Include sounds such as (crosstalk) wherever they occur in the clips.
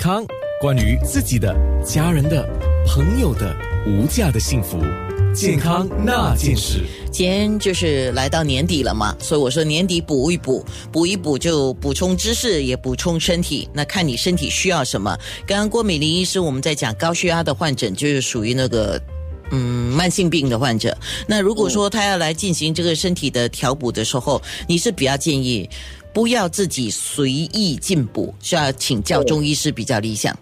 康，关于自己的、家人的、朋友的无价的幸福，健康那件事。今天就是来到年底了嘛，所以我说年底补一补，补一补就补充知识，也补充身体。那看你身体需要什么。刚刚郭美玲医师我们在讲高血压的患者，就是属于那个。嗯，慢性病的患者，那如果说他要来进行这个身体的调补的时候，你是比较建议不要自己随意进补，需要请教中医师比较理想。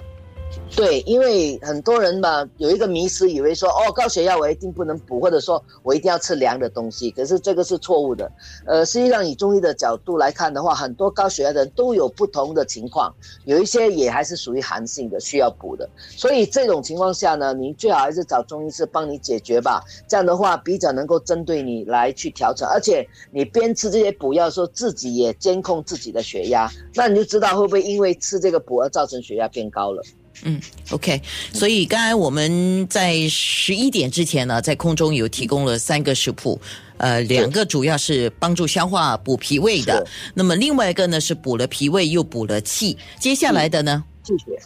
对，因为很多人吧有一个迷思，以为说哦高血压我一定不能补，或者说我一定要吃凉的东西，可是这个是错误的。呃，实际上以中医的角度来看的话，很多高血压的人都有不同的情况，有一些也还是属于寒性的，需要补的。所以这种情况下呢，您最好还是找中医师帮你解决吧。这样的话比较能够针对你来去调整，而且你边吃这些补药，说自己也监控自己的血压，那你就知道会不会因为吃这个补而造成血压变高了。嗯，OK，所以刚才我们在十一点之前呢，在空中有提供了三个食谱，呃，两个主要是帮助消化、补脾胃的，那么另外一个呢是补了脾胃又补了气。接下来的呢？气血。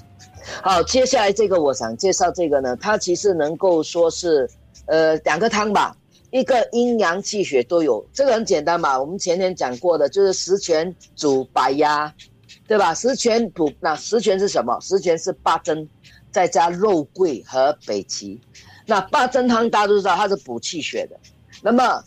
好，接下来这个我想介绍这个呢，它其实能够说是呃两个汤吧，一个阴阳气血都有，这个很简单嘛，我们前天讲过的，就是十全煮白鸭。对吧？十全补那十全是什么？十全是八珍，再加肉桂和北芪。那八珍汤大家都知道它是补气血的，那么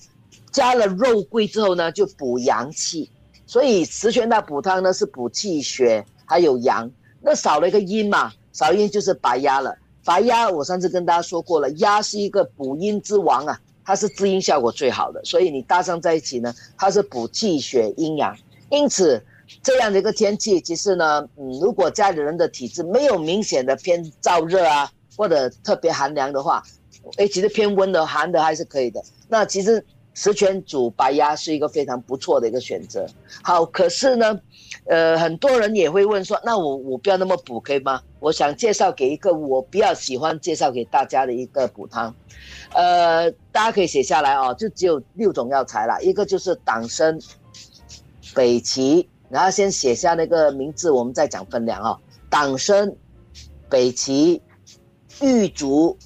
加了肉桂之后呢，就补阳气。所以十全大补汤呢是补气血还有阳。那少了一个阴嘛，少阴就是白鸭了。白鸭我上次跟大家说过了，鸭是一个补阴之王啊，它是滋阴效果最好的。所以你搭上在一起呢，它是补气血阴阳。因此。这样的一个天气，其实呢，嗯，如果家里人的体质没有明显的偏燥热啊，或者特别寒凉的话，哎，其实偏温的、寒的还是可以的。那其实十全煮白鸭是一个非常不错的一个选择。好，可是呢，呃，很多人也会问说，那我我不要那么补可以吗？我想介绍给一个我比较喜欢介绍给大家的一个补汤，呃，大家可以写下来哦，就只有六种药材了，一个就是党参、北芪。然后先写下那个名字，我们再讲分量啊。党参、北芪、玉竹、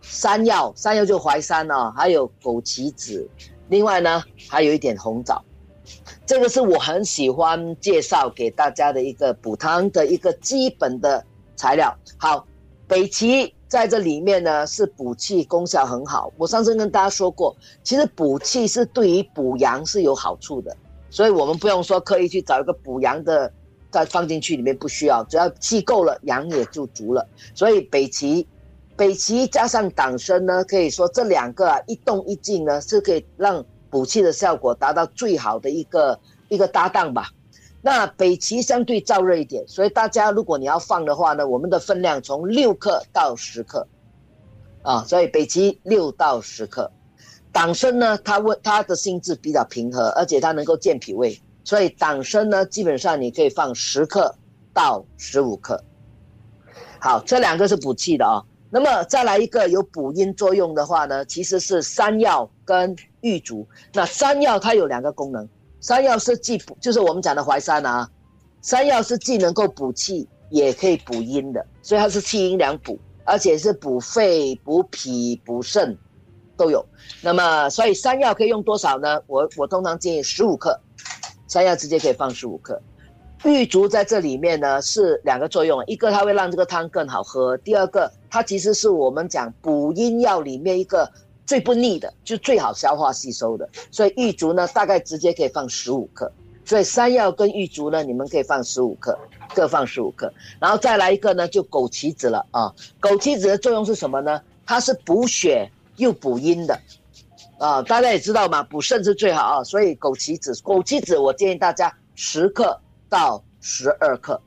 山药，山药就淮山哦，还有枸杞子，另外呢还有一点红枣。这个是我很喜欢介绍给大家的一个补汤的一个基本的材料。好，北芪在这里面呢是补气功效很好。我上次跟大家说过，其实补气是对于补阳是有好处的。所以我们不用说刻意去找一个补阳的，再放进去里面不需要，只要气够了，阳也就足了。所以北芪，北芪加上党参呢，可以说这两个啊一动一静呢，是可以让补气的效果达到最好的一个一个搭档吧。那北芪相对燥热一点，所以大家如果你要放的话呢，我们的分量从六克到十克，啊，所以北芪六到十克。党参呢，它温它的性质比较平和，而且它能够健脾胃，所以党参呢，基本上你可以放十克到十五克。好，这两个是补气的啊。那么再来一个有补阴作用的话呢，其实是山药跟玉竹。那山药它有两个功能，山药是既补，就是我们讲的淮山啊，山药是既能够补气，也可以补阴的，所以它是气阴两补，而且是补肺、补脾、补肾。都有，那么所以山药可以用多少呢？我我通常建议十五克，山药直接可以放十五克。玉竹在这里面呢是两个作用，一个它会让这个汤更好喝，第二个它其实是我们讲补阴药里面一个最不腻的，就最好消化吸收的。所以玉竹呢大概直接可以放十五克，所以山药跟玉竹呢你们可以放十五克，各放十五克，然后再来一个呢就枸杞子了啊，枸杞子的作用是什么呢？它是补血。又补阴的，啊，大家也知道嘛，补肾是最好啊，所以枸杞子，枸杞子我建议大家十克到十二克。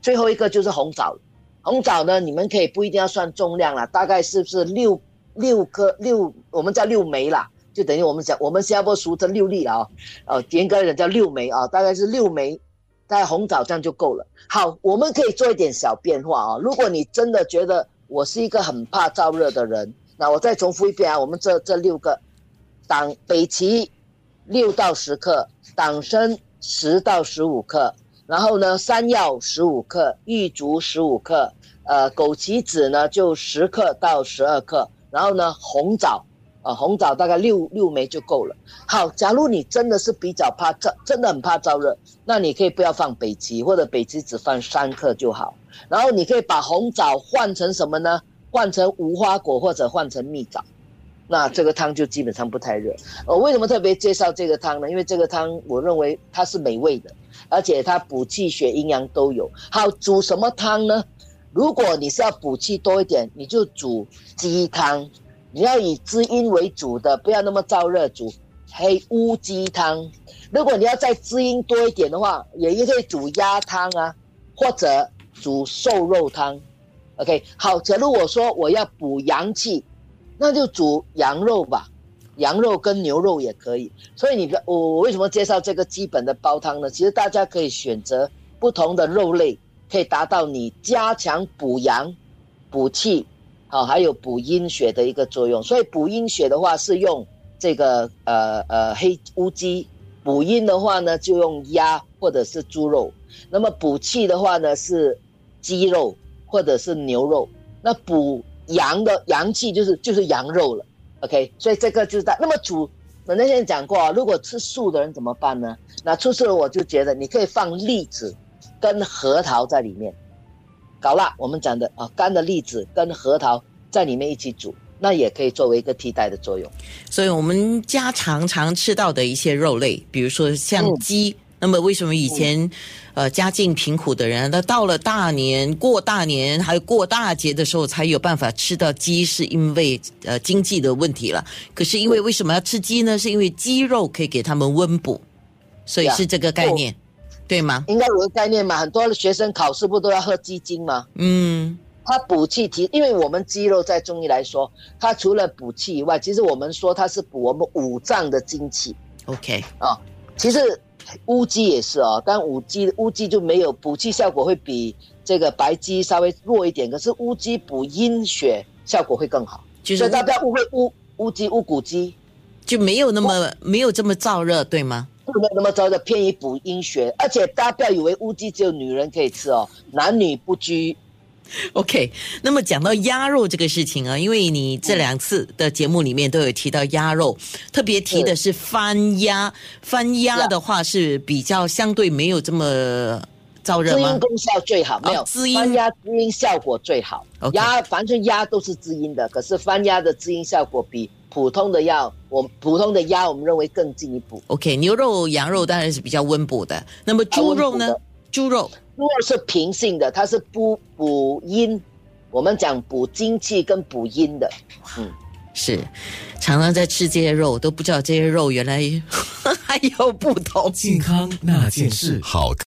最后一个就是红枣，红枣呢，你们可以不一定要算重量啦，大概是不是六六颗六，我们叫六枚啦，就等于我们讲我们新加坡俗称六粒啊，哦，严格讲叫六枚啊，大概是六枚，大概红枣这样就够了。好，我们可以做一点小变化啊，如果你真的觉得我是一个很怕燥热的人。那我再重复一遍啊，我们这这六个，党北芪六到十克，党参十到十五克，然后呢，山药十五克，玉竹十五克，呃，枸杞子呢就十克到十二克，然后呢，红枣，啊，红枣大概六六枚就够了。好，假如你真的是比较怕燥，真的很怕燥热，那你可以不要放北芪，或者北芪只放三克就好。然后你可以把红枣换成什么呢？换成无花果或者换成蜜枣。那这个汤就基本上不太热。我为什么特别介绍这个汤呢？因为这个汤我认为它是美味的，而且它补气血、阴阳都有。好，煮什么汤呢？如果你是要补气多一点，你就煮鸡汤。你要以滋阴为主的，不要那么燥热煮黑乌鸡汤。如果你要再滋阴多一点的话，也可以煮鸭汤啊，或者煮瘦肉汤。OK，好。假如我说我要补阳气。那就煮羊肉吧，羊肉跟牛肉也可以。所以你我我为什么介绍这个基本的煲汤呢？其实大家可以选择不同的肉类，可以达到你加强补阳、补气，好，还有补阴血的一个作用。所以补阴血的话是用这个呃呃黑乌鸡，补阴的话呢就用鸭或者是猪肉。那么补气的话呢是鸡肉或者是牛肉。那补阳的阳气就是就是羊肉了，OK，所以这个就是那么煮，我那天讲过啊，如果吃素的人怎么办呢？那吃素我就觉得你可以放栗子跟核桃在里面，搞辣。我们讲的啊，干的栗子跟核桃在里面一起煮，那也可以作为一个替代的作用。所以我们家常常吃到的一些肉类，比如说像鸡。那么，为什么以前，呃，家境贫苦的人，那到了大年过大年，还有过大节的时候，才有办法吃到鸡，是因为呃经济的问题了。可是因为为什么要吃鸡呢？是因为鸡肉可以给他们温补，所以是这个概念，对吗？应该有个概念嘛。很多的学生考试不都要喝鸡精吗？嗯，它补气提，因为我们鸡肉在中医来说，它除了补气以外，其实我们说它是补我们五脏的精气。OK，啊，其实。乌鸡也是哦，但乌鸡乌鸡就没有补气效果，会比这个白鸡稍微弱一点。可是乌鸡补阴血效果会更好，所以大家不要误会乌乌鸡乌骨鸡就没有那么没有这么燥热，对吗？没有那么燥热，偏于补阴血。而且大家不要以为乌鸡只有女人可以吃哦，男女不拘。(laughs) OK，那么讲到鸭肉这个事情啊，因为你这两次的节目里面都有提到鸭肉，特别提的是翻鸭。翻鸭的话是比较相对没有这么燥热吗？滋阴功效最好，没有滋阴翻鸭滋阴效果最好。鸭反正鸭都是滋阴的，可是翻鸭的滋阴效果比普通的鸭，我普通的鸭我们认为更进一步。OK，牛肉、羊肉当然是比较温补的。那么猪肉呢？猪肉。猪肉是平性的，它是补补阴，我们讲补精气跟补阴的。嗯，是，常常在吃这些肉，都不知道这些肉原来 (laughs) 还有不同。健康那件事，好。